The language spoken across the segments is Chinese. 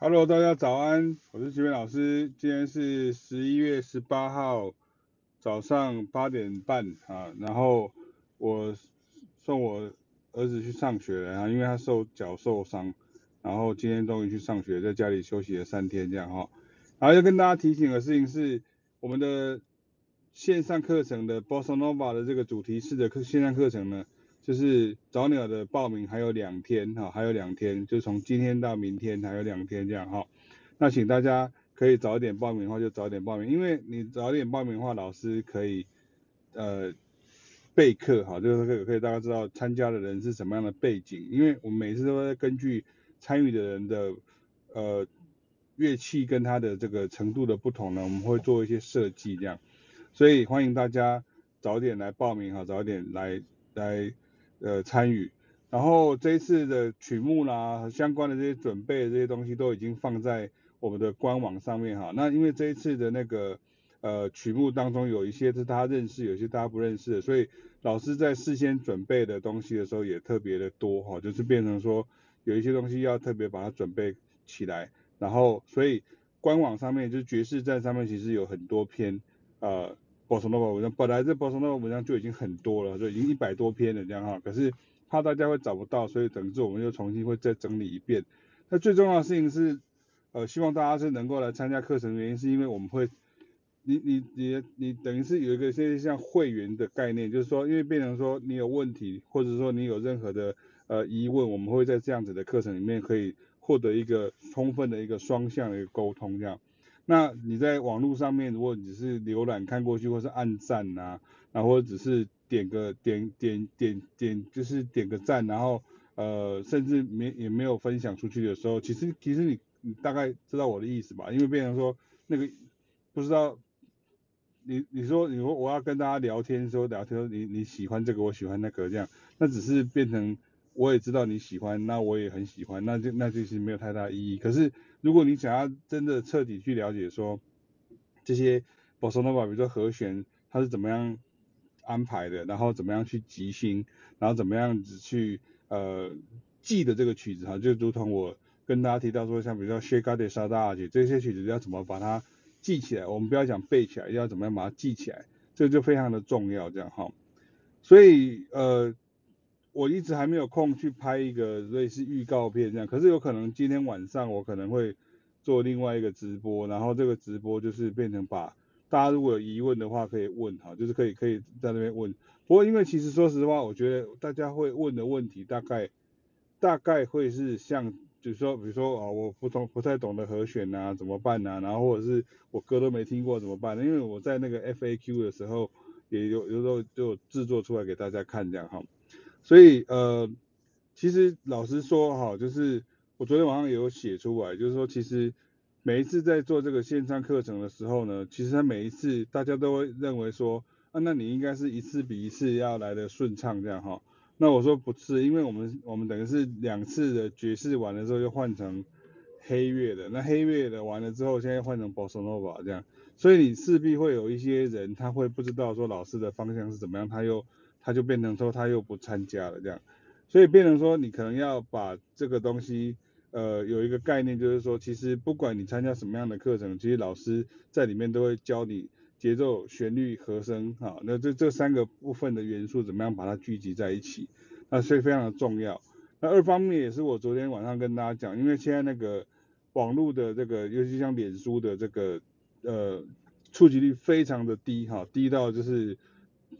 Hello，大家早安，我是齐明老师。今天是十一月十八号早上八点半啊，然后我送我儿子去上学了啊，因为他受脚受伤，然后今天终于去上学，在家里休息了三天这样哈。然后要跟大家提醒的事情是，我们的线上课程的 Bossa Nova 的这个主题式的课线上课程呢。就是早鸟的报名还有两天哈，还有两天，就从今天到明天还有两天这样哈。那请大家可以早一点报名的话就早点报名，因为你早点报名的话，老师可以呃备课哈，就是可以可以大家知道参加的人是什么样的背景，因为我们每次都会根据参与的人的呃乐器跟他的这个程度的不同呢，我们会做一些设计这样，所以欢迎大家早点来报名哈，早点来来。呃，参与，然后这一次的曲目啦，相关的这些准备的这些东西都已经放在我们的官网上面哈。那因为这一次的那个呃曲目当中有一些是大家认识，有些大家不认识的，所以老师在事先准备的东西的时候也特别的多哈，就是变成说有一些东西要特别把它准备起来，然后所以官网上面就是爵士站上面其实有很多篇呃。Bossa Nova 文章本来这 Bossa Nova 文章就已经很多了，就已经一百多篇了这样哈。可是怕大家会找不到，所以等于是我们又重新会再整理一遍。那最重要的事情是，呃，希望大家是能够来参加课程原因是因为我们会，你你你你等于是有一个现在像会员的概念，就是说因为变成说你有问题，或者说你有任何的呃疑问，我们会在这样子的课程里面可以获得一个充分的一个双向的一个沟通这样。那你在网络上面，如果你只是浏览看过去，或是按赞呐、啊，然后或者只是点个点点点点，就是点个赞，然后呃，甚至没也没有分享出去的时候，其实其实你你大概知道我的意思吧？因为变成说那个不知道你你说你说我要跟大家聊天说聊天你你喜欢这个我喜欢那个这样，那只是变成。我也知道你喜欢，那我也很喜欢，那就那就其实没有太大意义。可是如果你想要真的彻底去了解说这些 Bossa Nova，比如说和弦它是怎么样安排的，然后怎么样去即兴，然后怎么样子去呃记的这个曲子哈，就如同我跟大家提到说，像比如说 s h a k a d e s a d a 这些曲子要怎么把它记起来，我们不要讲背起来，要怎么样把它记起来，这就非常的重要，这样哈。所以呃。我一直还没有空去拍一个类似预告片这样，可是有可能今天晚上我可能会做另外一个直播，然后这个直播就是变成把大家如果有疑问的话可以问哈，就是可以可以在那边问。不过因为其实说实话，我觉得大家会问的问题大概大概会是像，就是说比如说啊，我不懂不太懂得和弦呐怎么办呐，然后或者是我歌都没听过怎么办呢？因为我在那个 FAQ 的时候也有有时候就制作出来给大家看这样哈。所以呃，其实老实说哈，就是我昨天晚上也有写出来，就是说其实每一次在做这个线上课程的时候呢，其实他每一次大家都会认为说，啊，那你应该是一次比一次要来的顺畅这样哈。那我说不是，因为我们我们等于是两次的爵士完了之后又换成黑月的，那黑月的完了之后现在换成 Bossa Nova 这样，所以你势必会有一些人他会不知道说老师的方向是怎么样，他又。他就变成说他又不参加了这样，所以变成说你可能要把这个东西，呃，有一个概念，就是说其实不管你参加什么样的课程，其实老师在里面都会教你节奏、旋律、和声，哈，那这这三个部分的元素怎么样把它聚集在一起，那所以非常的重要。那二方面也是我昨天晚上跟大家讲，因为现在那个网络的这个，尤其像脸书的这个，呃，触及率非常的低，哈，低到就是。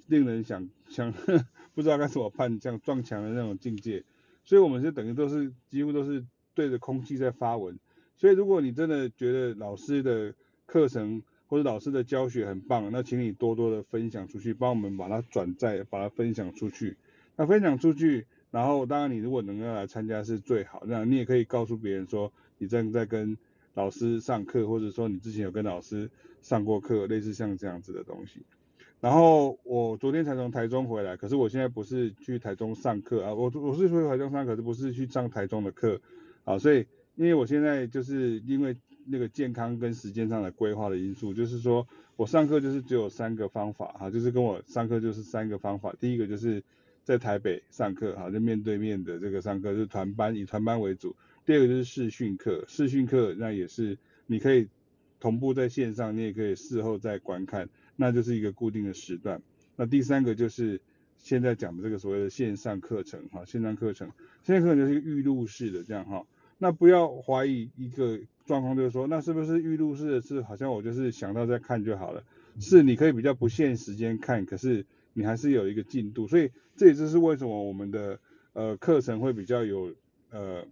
令人想 想 不知道该怎么办，像撞墙的那种境界，所以我们就等于都是几乎都是对着空气在发文。所以如果你真的觉得老师的课程或者老师的教学很棒，那请你多多的分享出去，帮我们把它转载，把它分享出去。那分享出去，然后当然你如果能够来参加是最好，那你也可以告诉别人说你正在跟老师上课，或者说你之前有跟老师上过课，类似像这样子的东西。然后我昨天才从台中回来，可是我现在不是去台中上课啊，我我是去台中上，可是不是去上台中的课啊，所以因为我现在就是因为那个健康跟时间上的规划的因素，就是说我上课就是只有三个方法哈，就是跟我上课就是三个方法，第一个就是在台北上课，哈，就面对面的这个上课，就是团班，以团班为主。第二个就是视讯课，视讯课那也是你可以同步在线上，你也可以事后再观看，那就是一个固定的时段。那第三个就是现在讲的这个所谓的线上课程，哈，线上课程，线上课程就是一个预录式的这样哈。那不要怀疑一个状况，就是说，那是不是预录式的是好像我就是想到再看就好了？是你可以比较不限时间看，可是你还是有一个进度，所以这也就是为什么我们的呃课程会比较有呃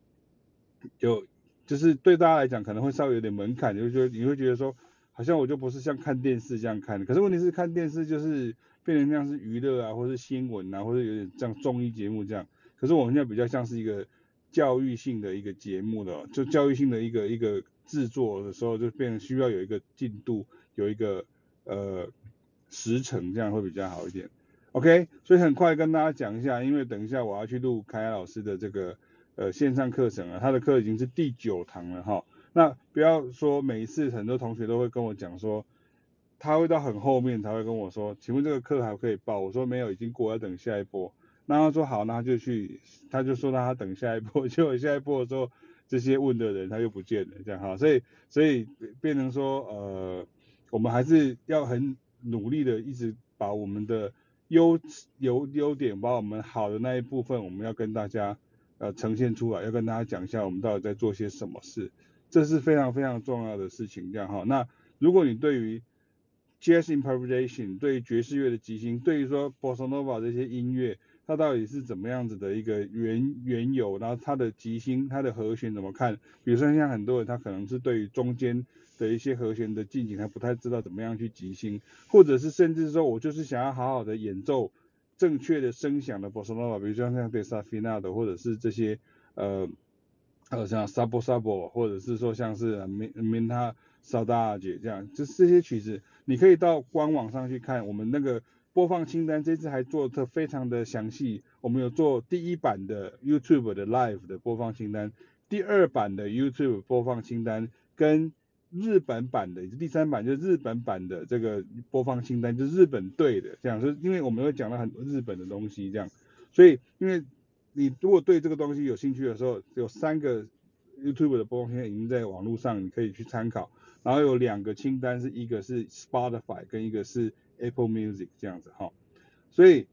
有，就是对大家来讲可能会稍微有点门槛，就是说你会觉得说，好像我就不是像看电视这样看的，可是问题是看电视就是变成像是娱乐啊，或是新闻啊，或者有点像综艺节目这样，可是我们现在比较像是一个。教育性的一个节目的，就教育性的一个一个制作的时候，就变成需要有一个进度，有一个呃时程，这样会比较好一点。OK，所以很快跟大家讲一下，因为等一下我要去录凯亚老师的这个呃线上课程啊，他的课已经是第九堂了哈。那不要说每一次很多同学都会跟我讲说，他会到很后面才会跟我说，请问这个课还可以报？我说没有，已经过，要等下一波。那他说好，那他就去，他就说让他等下一波，结果下一波的时候，这些问的人他又不见了，这样哈，所以所以变成说，呃，我们还是要很努力的，一直把我们的优优优点，把我们好的那一部分，我们要跟大家呃呈现出来，要跟大家讲一下我们到底在做些什么事，这是非常非常重要的事情，这样哈。那如果你对于 Jazz Improvisation，对于爵士乐的即兴，对于说 Bossa Nova 这些音乐，它到底是怎么样子的一个缘缘由，然后它的即兴、它的和弦怎么看？比如说像很多人他可能是对于中间的一些和弦的进行，他不太知道怎么样去即兴，或者是甚至说我就是想要好好的演奏正确的声响的 Bossa Nova，比如说像 Desafinado 或者是这些呃呃像 Sabo Sabo，或者是说像是 Minha Saudade 这样，就是这些曲子，你可以到官网上去看我们那个。播放清单这次还做得非常的详细，我们有做第一版的 YouTube 的 Live 的播放清单，第二版的 YouTube 播放清单，跟日本版的，第三版就是日本版的这个播放清单，就是日本队的这样，是因为我们会讲了很多日本的东西这样，所以因为你如果对这个东西有兴趣的时候，有三个 YouTube 的播放清单已经在网络上，你可以去参考，然后有两个清单是一个是 Spotify 跟一个是。Apple Music 这样子哈，所以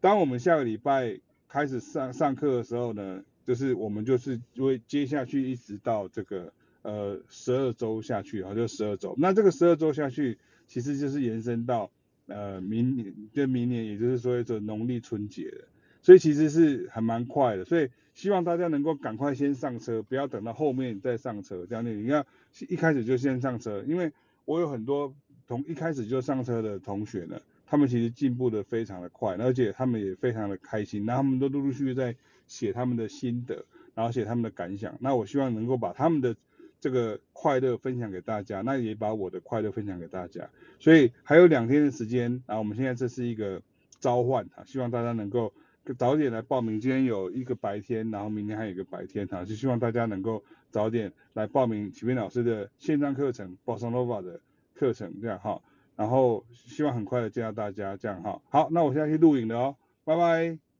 当我们下个礼拜开始上上课的时候呢，就是我们就是会接下去一直到这个呃十二周下去啊，就十二周。那这个十二周下去，其实就是延伸到呃明年，就明年也就是说这农历春节了，所以其实是还蛮快的。所以希望大家能够赶快先上车，不要等到后面再上车，这样你要一开始就先上车，因为我有很多。从一开始就上车的同学呢，他们其实进步的非常的快，而且他们也非常的开心，然后他们都陆陆续续在写他们的心得，然后写他们的感想。那我希望能够把他们的这个快乐分享给大家，那也把我的快乐分享给大家。所以还有两天的时间，啊我们现在这是一个召唤啊，希望大家能够早点来报名。今天有一个白天，然后明天还有一个白天啊，就希望大家能够早点来报名启明老师的线上课程 bossnova 的。课程这样哈，然后希望很快的见到大家这样哈。好，那我现在去录影了哦，拜拜。